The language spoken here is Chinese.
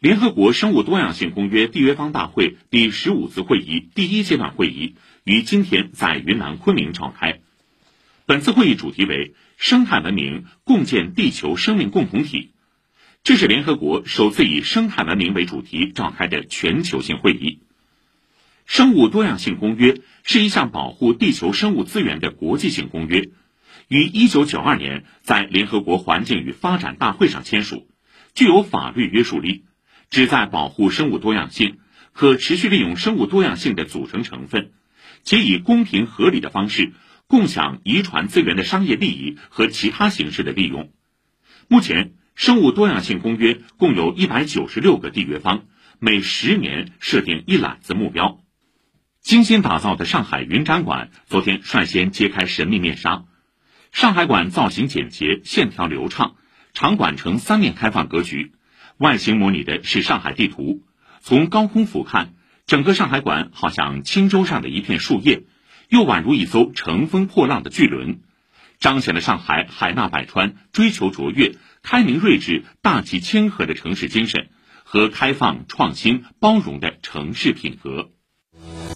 联合国生物多样性公约缔约方大会第十五次会议第一阶段会议于今天在云南昆明召开。本次会议主题为“生态文明共建地球生命共同体”，这是联合国首次以生态文明为主题召开的全球性会议。生物多样性公约是一项保护地球生物资源的国际性公约，于一九九二年在联合国环境与发展大会上签署，具有法律约束力，旨在保护生物多样性，可持续利用生物多样性的组成成分，且以公平合理的方式共享遗传资源的商业利益和其他形式的利用。目前，生物多样性公约共有一百九十六个缔约方，每十年设定一揽子目标。精心打造的上海云展馆昨天率先揭开神秘面纱。上海馆造型简洁，线条流畅，场馆呈三面开放格局，外形模拟的是上海地图。从高空俯瞰，整个上海馆好像轻舟上的一片树叶，又宛如一艘乘风破浪的巨轮，彰显了上海海纳百川、追求卓越、开明睿智、大气谦和的城市精神和开放、创新、包容的城市品格。